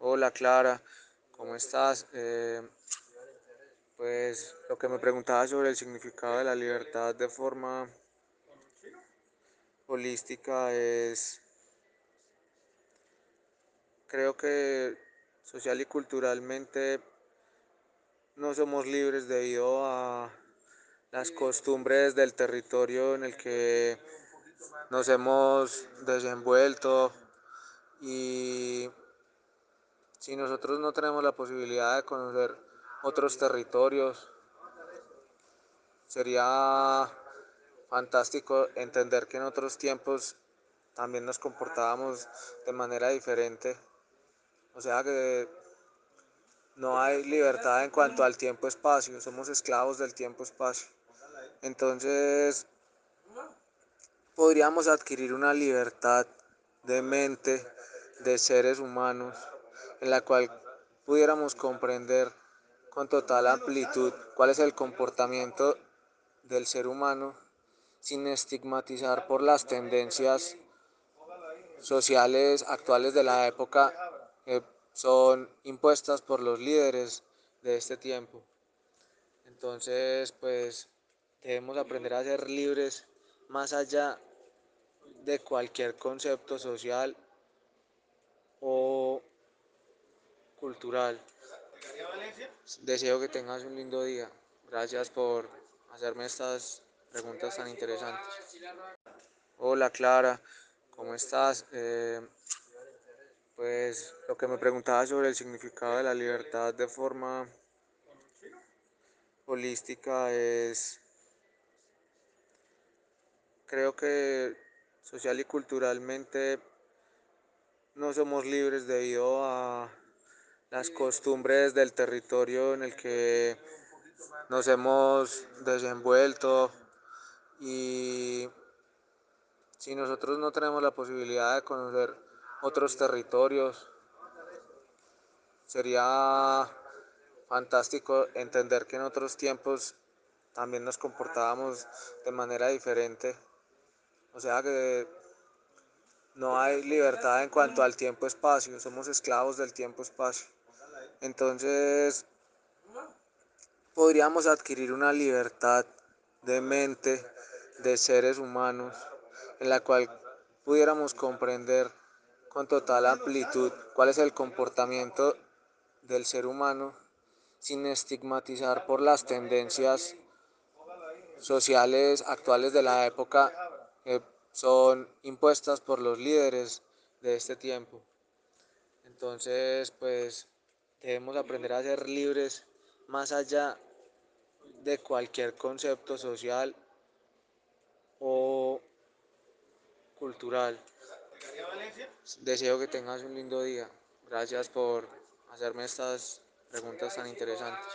Hola Clara, ¿cómo estás? Eh, pues lo que me preguntaba sobre el significado de la libertad de forma holística es, creo que social y culturalmente no somos libres debido a las costumbres del territorio en el que nos hemos desenvuelto y si nosotros no tenemos la posibilidad de conocer otros territorios, sería fantástico entender que en otros tiempos también nos comportábamos de manera diferente. O sea que no hay libertad en cuanto al tiempo-espacio, somos esclavos del tiempo-espacio. Entonces, podríamos adquirir una libertad de mente de seres humanos en la cual pudiéramos comprender con total amplitud cuál es el comportamiento del ser humano sin estigmatizar por las tendencias sociales actuales de la época que son impuestas por los líderes de este tiempo. Entonces, pues debemos aprender a ser libres más allá de cualquier concepto social o cultural. Deseo que tengas un lindo día. Gracias por hacerme estas preguntas tan interesantes. Hola Clara, ¿cómo estás? Eh, pues lo que me preguntaba sobre el significado de la libertad de forma holística es, creo que social y culturalmente no somos libres debido a las costumbres del territorio en el que nos hemos desenvuelto y si nosotros no tenemos la posibilidad de conocer otros territorios, sería fantástico entender que en otros tiempos también nos comportábamos de manera diferente. O sea que no hay libertad en cuanto al tiempo-espacio, somos esclavos del tiempo-espacio. Entonces, podríamos adquirir una libertad de mente de seres humanos en la cual pudiéramos comprender con total amplitud cuál es el comportamiento del ser humano sin estigmatizar por las tendencias sociales actuales de la época que son impuestas por los líderes de este tiempo. Entonces, pues debemos aprender a ser libres más allá de cualquier concepto social o cultural. Deseo que tengas un lindo día. Gracias por hacerme estas preguntas tan interesantes.